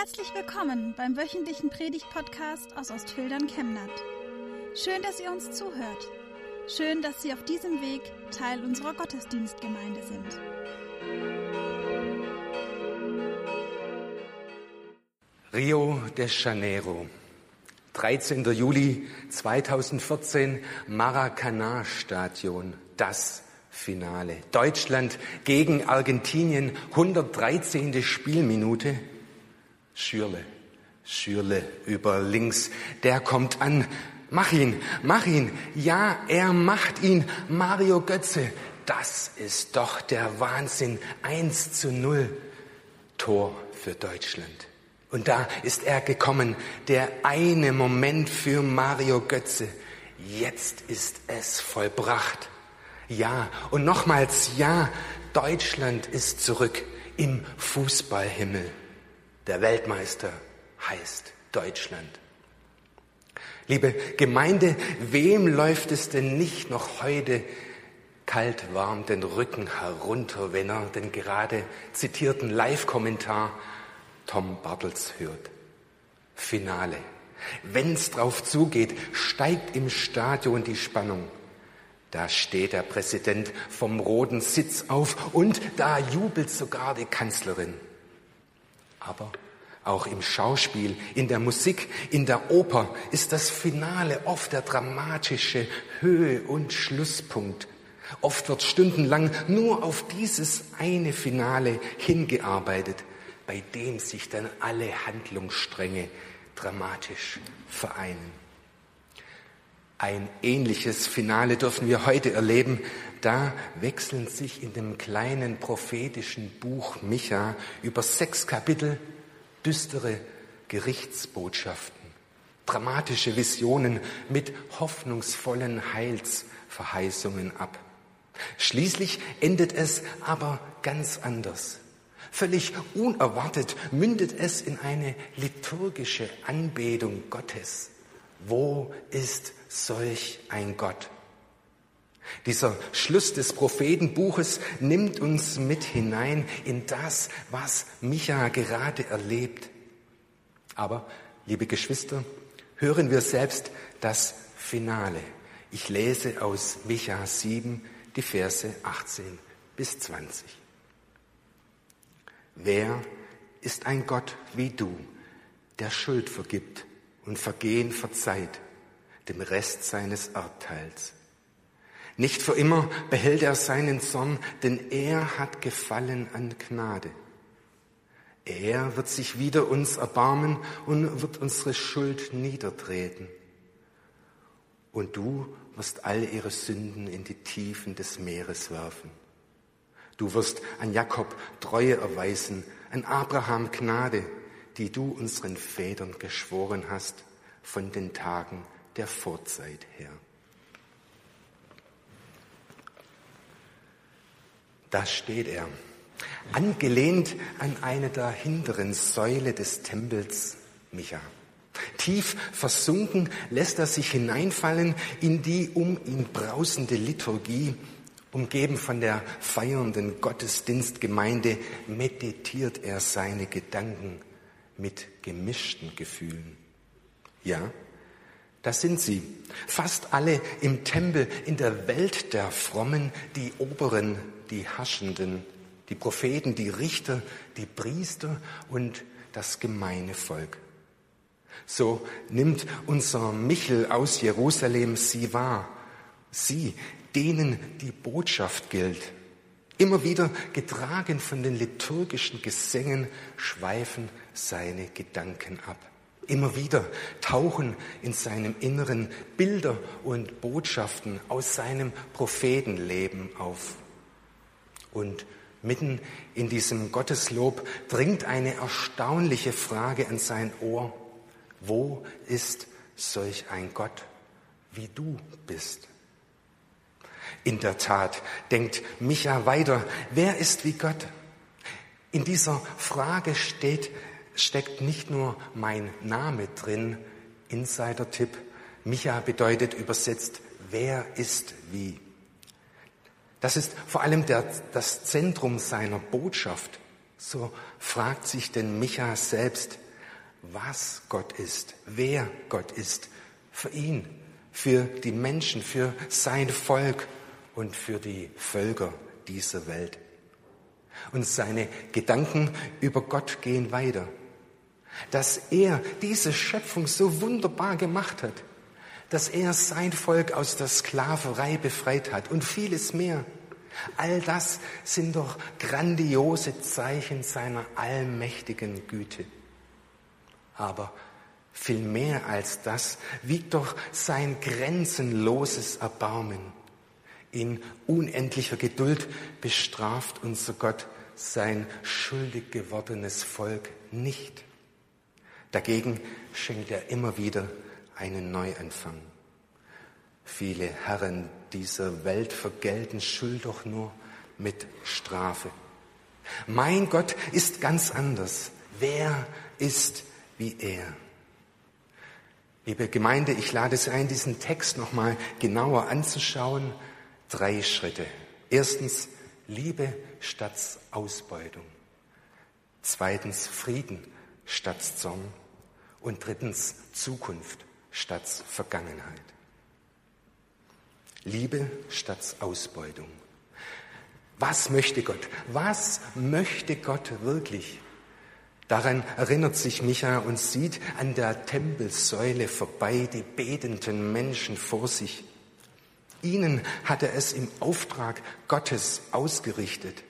Herzlich willkommen beim wöchentlichen Predigt-Podcast aus Ostfildern Chemnat. Schön, dass ihr uns zuhört. Schön, dass Sie auf diesem Weg Teil unserer Gottesdienstgemeinde sind. Rio de Janeiro, 13. Juli 2014, Maracanã-Stadion, das Finale. Deutschland gegen Argentinien, 113. Spielminute. Schürle, Schürle über links, der kommt an. Mach ihn, mach ihn. Ja, er macht ihn. Mario Götze, das ist doch der Wahnsinn. 1 zu 0. Tor für Deutschland. Und da ist er gekommen, der eine Moment für Mario Götze. Jetzt ist es vollbracht. Ja, und nochmals ja, Deutschland ist zurück im Fußballhimmel. Der Weltmeister heißt Deutschland. Liebe Gemeinde, wem läuft es denn nicht noch heute kalt warm den Rücken herunter, wenn er den gerade zitierten Live-Kommentar Tom Bartels hört? Finale. Wenn's drauf zugeht, steigt im Stadion die Spannung. Da steht der Präsident vom roten Sitz auf und da jubelt sogar die Kanzlerin. Aber auch im Schauspiel, in der Musik, in der Oper ist das Finale oft der dramatische Höhe- und Schlusspunkt. Oft wird stundenlang nur auf dieses eine Finale hingearbeitet, bei dem sich dann alle Handlungsstränge dramatisch vereinen. Ein ähnliches Finale dürfen wir heute erleben. Da wechseln sich in dem kleinen prophetischen Buch Micha über sechs Kapitel düstere Gerichtsbotschaften, dramatische Visionen mit hoffnungsvollen Heilsverheißungen ab. Schließlich endet es aber ganz anders. Völlig unerwartet mündet es in eine liturgische Anbetung Gottes. Wo ist solch ein Gott? Dieser Schluss des Prophetenbuches nimmt uns mit hinein in das, was Micha gerade erlebt. Aber, liebe Geschwister, hören wir selbst das Finale. Ich lese aus Micha 7 die Verse 18 bis 20. Wer ist ein Gott wie du, der Schuld vergibt und Vergehen verzeiht, dem Rest seines Erbteils. Nicht für immer behält er seinen Zorn, denn er hat Gefallen an Gnade. Er wird sich wieder uns erbarmen und wird unsere Schuld niedertreten. Und du wirst all ihre Sünden in die Tiefen des Meeres werfen. Du wirst an Jakob Treue erweisen, an Abraham Gnade, die du unseren Vätern geschworen hast von den Tagen der Vorzeit her. Da steht er, angelehnt an eine der hinteren Säule des Tempels Micha. Tief versunken lässt er sich hineinfallen in die um ihn brausende Liturgie. Umgeben von der feiernden Gottesdienstgemeinde meditiert er seine Gedanken mit gemischten Gefühlen. Ja, das sind sie. Fast alle im Tempel, in der Welt der Frommen, die Oberen, die Herrschenden, die Propheten, die Richter, die Priester und das gemeine Volk. So nimmt unser Michel aus Jerusalem sie wahr. Sie, denen die Botschaft gilt. Immer wieder getragen von den liturgischen Gesängen schweifen seine Gedanken ab. Immer wieder tauchen in seinem Inneren Bilder und Botschaften aus seinem Prophetenleben auf. Und mitten in diesem Gotteslob dringt eine erstaunliche Frage an sein Ohr. Wo ist solch ein Gott, wie du bist? In der Tat, denkt Micha weiter, wer ist wie Gott? In dieser Frage steht steckt nicht nur mein Name drin, Insider-Tipp. Micha bedeutet übersetzt, wer ist wie. Das ist vor allem der, das Zentrum seiner Botschaft. So fragt sich denn Micha selbst, was Gott ist, wer Gott ist, für ihn, für die Menschen, für sein Volk und für die Völker dieser Welt. Und seine Gedanken über Gott gehen weiter. Dass er diese Schöpfung so wunderbar gemacht hat, dass er sein Volk aus der Sklaverei befreit hat und vieles mehr. All das sind doch grandiose Zeichen seiner allmächtigen Güte. Aber viel mehr als das wiegt doch sein grenzenloses Erbarmen. In unendlicher Geduld bestraft unser Gott sein schuldig gewordenes Volk nicht. Dagegen schenkt er immer wieder einen Neuanfang. Viele Herren dieser Welt vergelten Schuld doch nur mit Strafe. Mein Gott ist ganz anders. Wer ist wie er? Liebe Gemeinde, ich lade Sie ein, diesen Text nochmal genauer anzuschauen. Drei Schritte. Erstens, Liebe statt Ausbeutung. Zweitens, Frieden statt Zorn. Und drittens, Zukunft statt Vergangenheit. Liebe statt Ausbeutung. Was möchte Gott? Was möchte Gott wirklich? Daran erinnert sich Micha und sieht an der Tempelsäule vorbei die betenden Menschen vor sich. Ihnen hat er es im Auftrag Gottes ausgerichtet.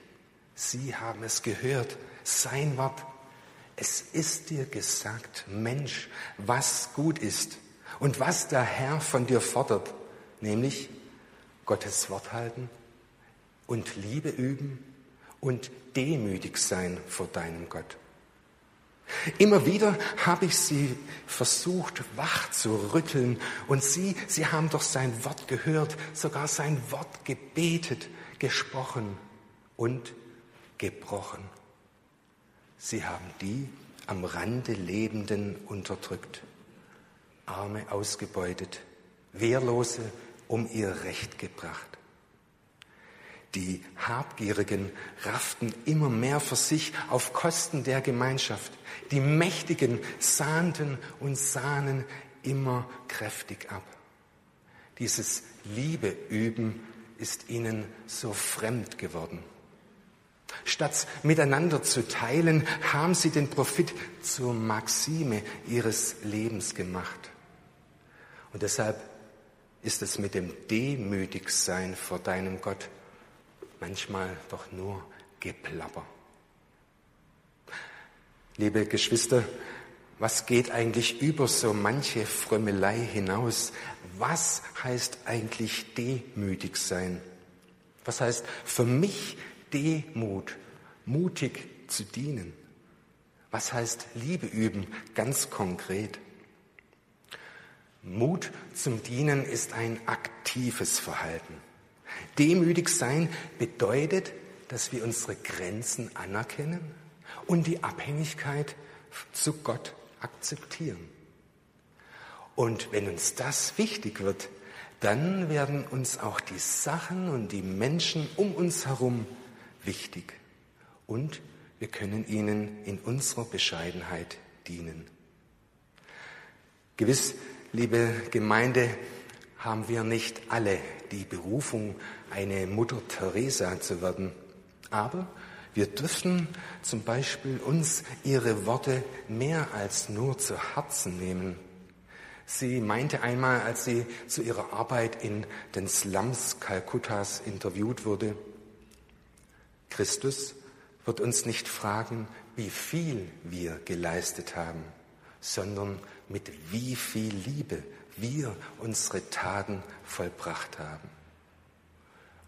Sie haben es gehört, sein Wort. Es ist dir gesagt, Mensch, was gut ist und was der Herr von dir fordert, nämlich Gottes Wort halten und Liebe üben und demütig sein vor deinem Gott. Immer wieder habe ich sie versucht, wach zu rütteln und sie, sie haben doch sein Wort gehört, sogar sein Wort gebetet, gesprochen und gebrochen. Sie haben die am Rande Lebenden unterdrückt, Arme ausgebeutet, Wehrlose um ihr Recht gebracht. Die Habgierigen rafften immer mehr für sich auf Kosten der Gemeinschaft. Die Mächtigen sahnten und sahnen immer kräftig ab. Dieses Liebeüben ist ihnen so fremd geworden. Statt miteinander zu teilen, haben sie den Profit zur Maxime ihres Lebens gemacht. Und deshalb ist es mit dem Demütigsein vor deinem Gott manchmal doch nur Geplapper. Liebe Geschwister, was geht eigentlich über so manche Frömmelei hinaus? Was heißt eigentlich demütig sein? Was heißt für mich Demut, mutig zu dienen? Was heißt Liebe üben, ganz konkret? Mut zum Dienen ist ein aktives Verhalten. Demütig sein bedeutet, dass wir unsere Grenzen anerkennen und die Abhängigkeit zu Gott akzeptieren. Und wenn uns das wichtig wird, dann werden uns auch die Sachen und die Menschen um uns herum wichtig. Und wir können ihnen in unserer Bescheidenheit dienen. Gewiss liebe Gemeinde, haben wir nicht alle die Berufung, eine Mutter Teresa zu werden. Aber wir dürfen zum Beispiel uns ihre Worte mehr als nur zu Herzen nehmen. Sie meinte einmal, als sie zu ihrer Arbeit in den Slums Kalkuttas interviewt wurde, Christus wird uns nicht fragen, wie viel wir geleistet haben, sondern mit wie viel Liebe wir unsere Taten vollbracht haben.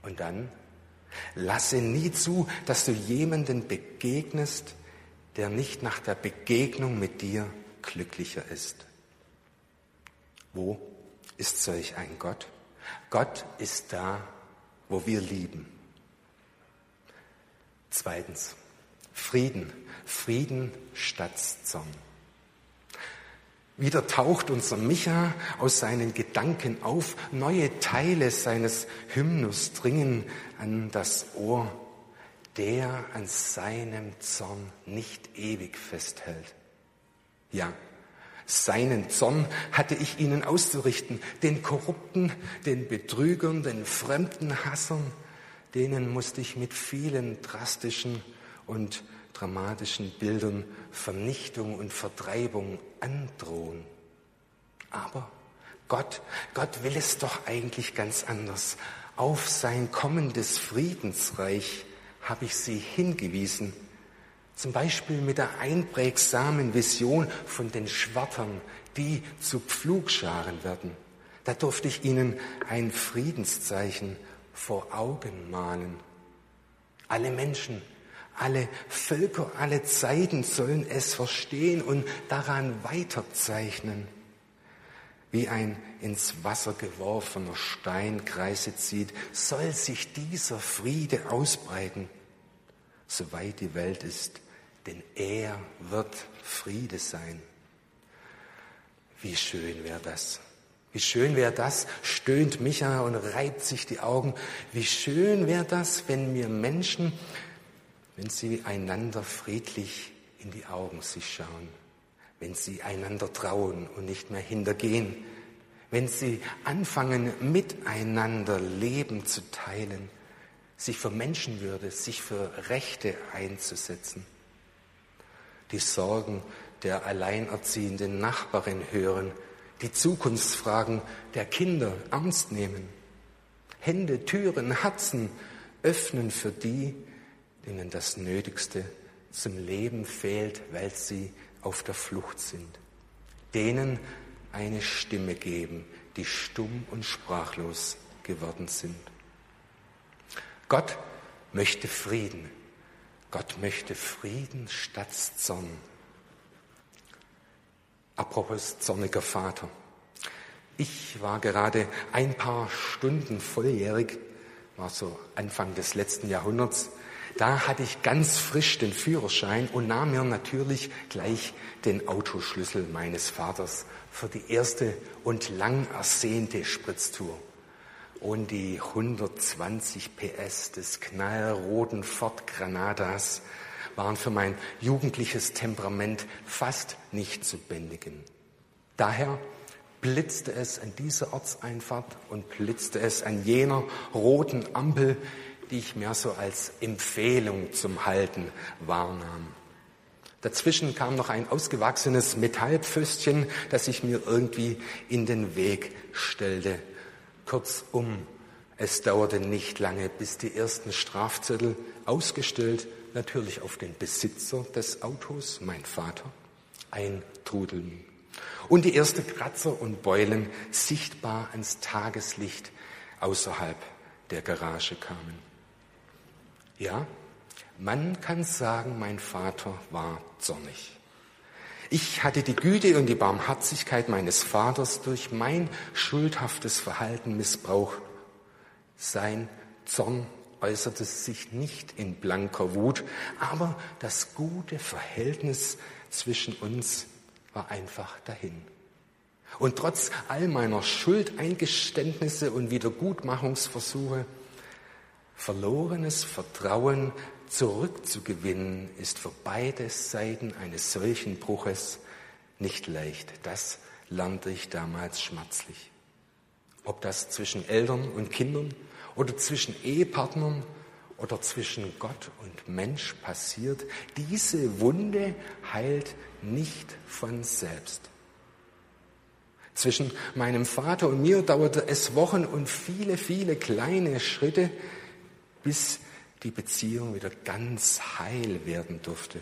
Und dann lasse nie zu, dass du jemanden begegnest, der nicht nach der Begegnung mit dir glücklicher ist. Wo ist solch ein Gott? Gott ist da, wo wir lieben. Zweitens, Frieden. Frieden statt Zorn. Wieder taucht unser Micha aus seinen Gedanken auf, neue Teile seines Hymnus dringen an das Ohr, der an seinem Zorn nicht ewig festhält. Ja, seinen Zorn hatte ich ihnen auszurichten, den Korrupten, den Betrügern, den fremden Hassern, denen musste ich mit vielen drastischen und dramatischen Bildern Vernichtung und Vertreibung androhen. Aber Gott, Gott will es doch eigentlich ganz anders. Auf sein kommendes Friedensreich habe ich sie hingewiesen. Zum Beispiel mit der einprägsamen Vision von den Schwertern, die zu Pflugscharen werden. Da durfte ich ihnen ein Friedenszeichen vor Augen malen. Alle Menschen, alle Völker, alle Zeiten sollen es verstehen und daran weiterzeichnen. Wie ein ins Wasser geworfener Stein Kreise zieht, soll sich dieser Friede ausbreiten, soweit die Welt ist, denn er wird Friede sein. Wie schön wäre das. Wie schön wäre das, stöhnt Micha und reibt sich die Augen. Wie schön wäre das, wenn wir Menschen, wenn sie einander friedlich in die Augen sich schauen, wenn sie einander trauen und nicht mehr hintergehen, wenn sie anfangen, miteinander Leben zu teilen, sich für Menschenwürde, sich für Rechte einzusetzen, die Sorgen der alleinerziehenden Nachbarin hören, die Zukunftsfragen der Kinder ernst nehmen. Hände, Türen, Herzen öffnen für die, denen das Nötigste zum Leben fehlt, weil sie auf der Flucht sind. Denen eine Stimme geben, die stumm und sprachlos geworden sind. Gott möchte Frieden. Gott möchte Frieden statt Zorn. Apropos zorniger Vater. Ich war gerade ein paar Stunden volljährig, war so Anfang des letzten Jahrhunderts. Da hatte ich ganz frisch den Führerschein und nahm mir natürlich gleich den Autoschlüssel meines Vaters für die erste und lang ersehnte Spritztour. Und die 120 PS des knallroten Ford Granadas waren für mein jugendliches Temperament fast nicht zu bändigen. Daher blitzte es an dieser Ortseinfahrt und blitzte es an jener roten Ampel, die ich mehr so als Empfehlung zum Halten wahrnahm. Dazwischen kam noch ein ausgewachsenes Metallpföstchen, das sich mir irgendwie in den Weg stellte. Kurzum, es dauerte nicht lange, bis die ersten Strafzettel ausgestellt natürlich auf den Besitzer des Autos, mein Vater, eintrudeln. Und die ersten Kratzer und Beulen sichtbar ans Tageslicht außerhalb der Garage kamen. Ja, man kann sagen, mein Vater war zornig. Ich hatte die Güte und die Barmherzigkeit meines Vaters durch mein schuldhaftes Verhalten missbraucht. Sein Zorn äußerte sich nicht in blanker Wut, aber das gute Verhältnis zwischen uns war einfach dahin. Und trotz all meiner Schuldeingeständnisse und Wiedergutmachungsversuche, verlorenes Vertrauen zurückzugewinnen, ist für beide Seiten eines solchen Bruches nicht leicht. Das lernte ich damals schmerzlich. Ob das zwischen Eltern und Kindern oder zwischen Ehepartnern oder zwischen Gott und Mensch passiert, diese Wunde heilt nicht von selbst. Zwischen meinem Vater und mir dauerte es Wochen und viele, viele kleine Schritte, bis die Beziehung wieder ganz heil werden durfte.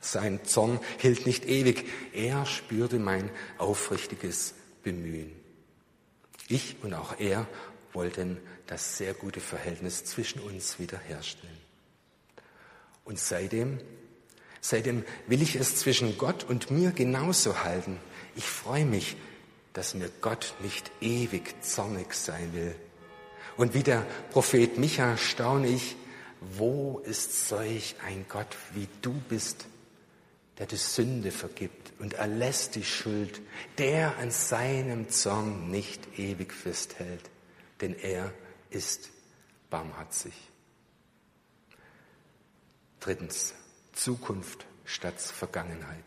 Sein Zorn hielt nicht ewig. Er spürte mein aufrichtiges Bemühen. Ich und auch er wollten das sehr gute Verhältnis zwischen uns wiederherstellen. Und seitdem, seitdem will ich es zwischen Gott und mir genauso halten. Ich freue mich, dass mir Gott nicht ewig zornig sein will. Und wie der Prophet Micha staune ich, wo ist solch ein Gott wie du bist, der die Sünde vergibt und erlässt die Schuld, der an seinem Zorn nicht ewig festhält, denn er ist barmherzig. Drittens, Zukunft statt Vergangenheit.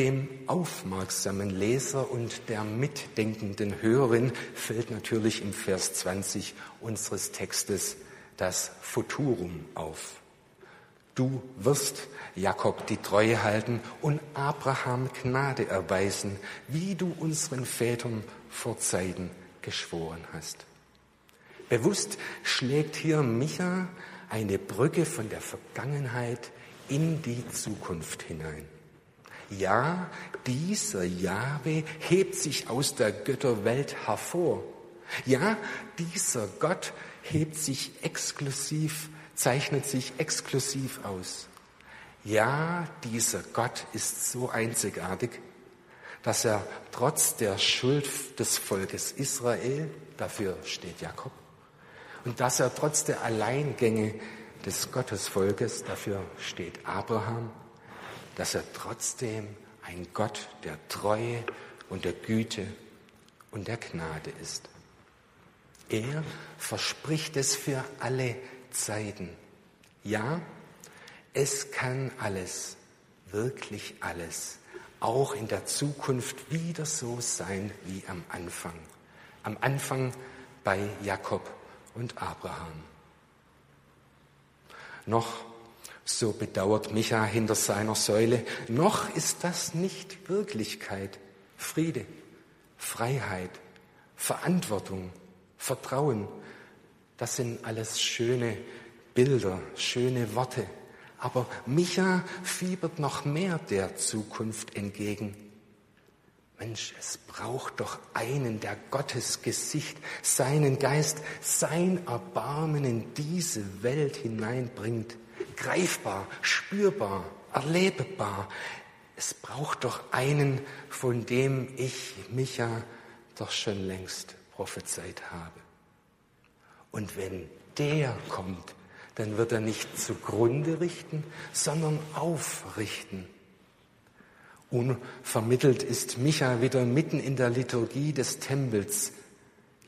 Dem aufmerksamen Leser und der mitdenkenden Hörerin fällt natürlich im Vers 20 unseres Textes das Futurum auf. Du wirst Jakob die Treue halten und Abraham Gnade erweisen, wie du unseren Vätern vor Zeiten geschworen hast. Bewusst schlägt hier Micha eine Brücke von der Vergangenheit in die Zukunft hinein. Ja, dieser Jahwe hebt sich aus der Götterwelt hervor. Ja, dieser Gott hebt sich exklusiv, zeichnet sich exklusiv aus. Ja, dieser Gott ist so einzigartig, dass er trotz der Schuld des Volkes Israel, dafür steht Jakob, und dass er trotz der Alleingänge des Gottesvolkes, dafür steht Abraham, dass er trotzdem ein Gott der Treue und der Güte und der Gnade ist. Er verspricht es für alle Zeiten. Ja, es kann alles, wirklich alles, auch in der Zukunft wieder so sein wie am Anfang. Am Anfang bei Jakob und Abraham. Noch so bedauert Micha hinter seiner Säule. Noch ist das nicht Wirklichkeit. Friede, Freiheit, Verantwortung, Vertrauen, das sind alles schöne Bilder, schöne Worte. Aber Micha fiebert noch mehr der Zukunft entgegen. Mensch, es braucht doch einen, der Gottes Gesicht, seinen Geist, sein Erbarmen in diese Welt hineinbringt greifbar, spürbar, erlebbar. Es braucht doch einen, von dem ich Micha doch schon längst prophezeit habe. Und wenn der kommt, dann wird er nicht zugrunde richten, sondern aufrichten. Unvermittelt ist Micha wieder mitten in der Liturgie des Tempels.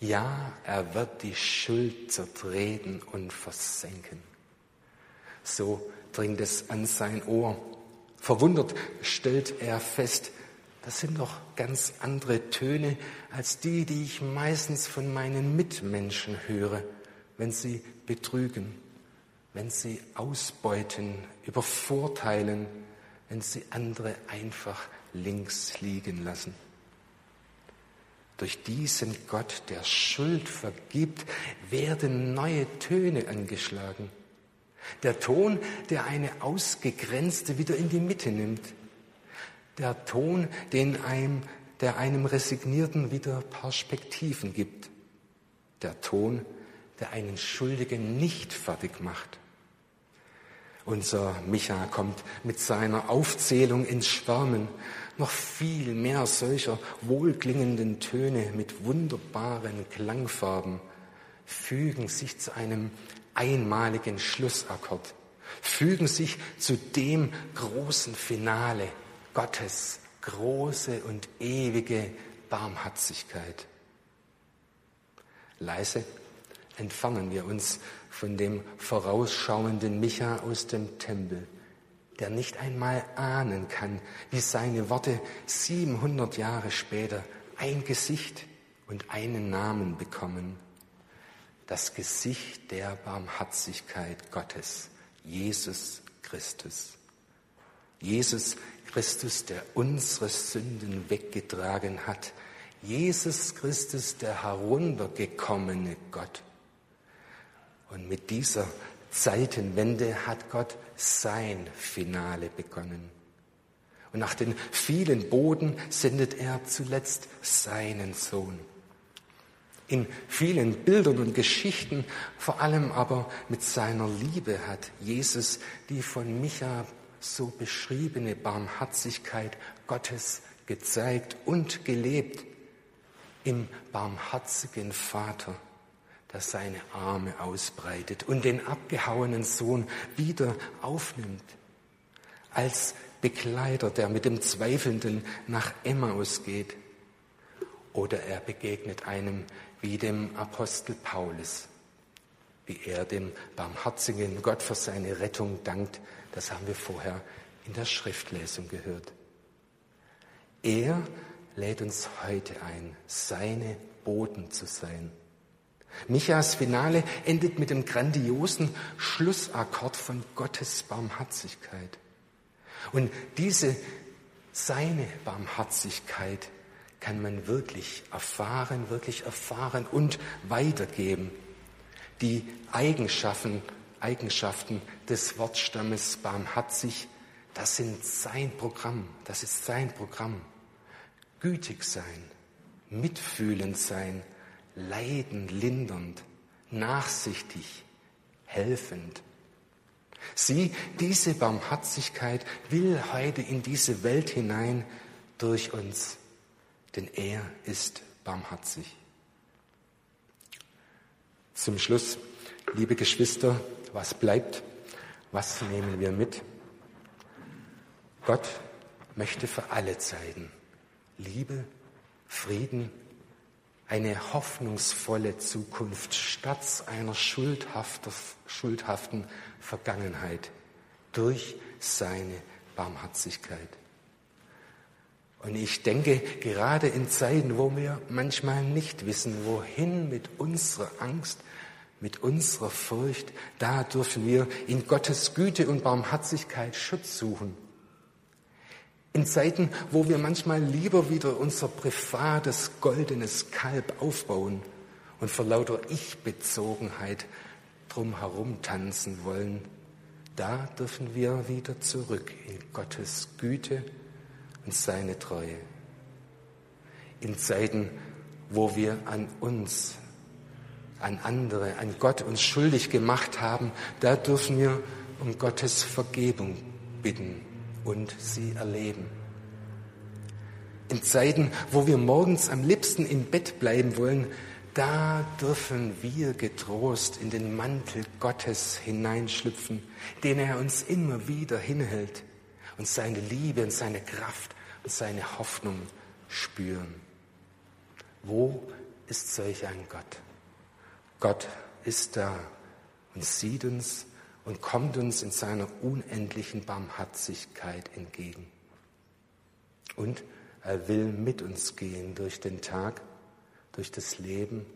Ja, er wird die Schuld zertreten und versenken. So dringt es an sein Ohr. Verwundert stellt er fest, das sind doch ganz andere Töne als die, die ich meistens von meinen Mitmenschen höre, wenn sie betrügen, wenn sie ausbeuten, übervorteilen, wenn sie andere einfach links liegen lassen. Durch diesen Gott, der Schuld vergibt, werden neue Töne angeschlagen. Der Ton, der eine Ausgegrenzte wieder in die Mitte nimmt. Der Ton, den einem, der einem Resignierten wieder Perspektiven gibt. Der Ton, der einen Schuldigen nicht fertig macht. Unser Micha kommt mit seiner Aufzählung ins Schwärmen. Noch viel mehr solcher wohlklingenden Töne mit wunderbaren Klangfarben fügen sich zu einem einmaligen Schlussakkord, fügen sich zu dem großen Finale Gottes große und ewige Barmherzigkeit. Leise entfernen wir uns von dem vorausschauenden Micha aus dem Tempel, der nicht einmal ahnen kann, wie seine Worte 700 Jahre später ein Gesicht und einen Namen bekommen das Gesicht der Barmherzigkeit Gottes, Jesus Christus. Jesus Christus, der unsere Sünden weggetragen hat. Jesus Christus, der heruntergekommene Gott. Und mit dieser Zeitenwende hat Gott sein Finale begonnen. Und nach den vielen Boden sendet er zuletzt seinen Sohn in vielen Bildern und Geschichten, vor allem aber mit seiner Liebe hat Jesus die von Micha so beschriebene Barmherzigkeit Gottes gezeigt und gelebt im barmherzigen Vater, der seine Arme ausbreitet und den abgehauenen Sohn wieder aufnimmt, als Begleiter, der mit dem Zweifelnden nach Emmaus geht, oder er begegnet einem wie dem Apostel Paulus, wie er dem barmherzigen Gott für seine Rettung dankt. Das haben wir vorher in der Schriftlesung gehört. Er lädt uns heute ein, seine Boten zu sein. Michas Finale endet mit dem grandiosen Schlussakkord von Gottes Barmherzigkeit. Und diese, seine Barmherzigkeit kann man wirklich erfahren, wirklich erfahren und weitergeben. Die Eigenschaften, Eigenschaften des Wortstammes barmherzig, das sind sein Programm, das ist sein Programm. Gütig sein, mitfühlend sein, leiden lindernd, nachsichtig, helfend. Sie, diese Barmherzigkeit will heute in diese Welt hinein durch uns, denn er ist barmherzig. Zum Schluss, liebe Geschwister, was bleibt? Was nehmen wir mit? Gott möchte für alle Zeiten Liebe, Frieden, eine hoffnungsvolle Zukunft statt einer schuldhaften Vergangenheit durch seine Barmherzigkeit. Und ich denke, gerade in Zeiten, wo wir manchmal nicht wissen, wohin mit unserer Angst, mit unserer Furcht, da dürfen wir in Gottes Güte und Barmherzigkeit Schutz suchen. In Zeiten, wo wir manchmal lieber wieder unser privates goldenes Kalb aufbauen und vor lauter Ich-Bezogenheit drumherum tanzen wollen, da dürfen wir wieder zurück in Gottes Güte und seine Treue. In Zeiten, wo wir an uns, an andere, an Gott uns schuldig gemacht haben, da dürfen wir um Gottes Vergebung bitten und sie erleben. In Zeiten, wo wir morgens am liebsten im Bett bleiben wollen, da dürfen wir getrost in den Mantel Gottes hineinschlüpfen, den er uns immer wieder hinhält und seine Liebe und seine Kraft seine Hoffnung spüren. Wo ist solch ein Gott? Gott ist da und sieht uns und kommt uns in seiner unendlichen Barmherzigkeit entgegen. Und er will mit uns gehen durch den Tag, durch das Leben,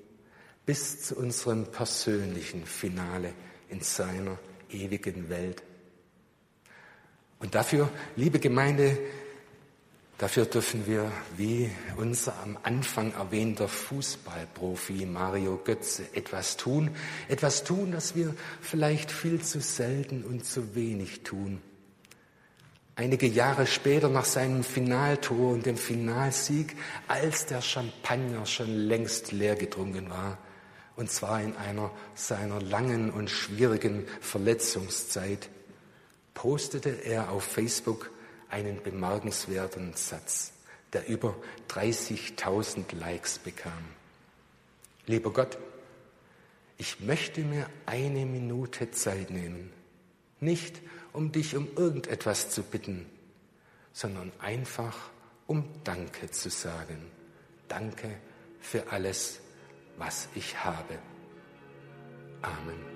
bis zu unserem persönlichen Finale in seiner ewigen Welt. Und dafür, liebe Gemeinde, Dafür dürfen wir, wie unser am Anfang erwähnter Fußballprofi Mario Götze, etwas tun. Etwas tun, das wir vielleicht viel zu selten und zu wenig tun. Einige Jahre später nach seinem Finaltor und dem Finalsieg, als der Champagner schon längst leer getrunken war, und zwar in einer seiner langen und schwierigen Verletzungszeit, postete er auf Facebook einen bemerkenswerten Satz, der über 30.000 Likes bekam. Lieber Gott, ich möchte mir eine Minute Zeit nehmen, nicht um dich um irgendetwas zu bitten, sondern einfach um Danke zu sagen. Danke für alles, was ich habe. Amen.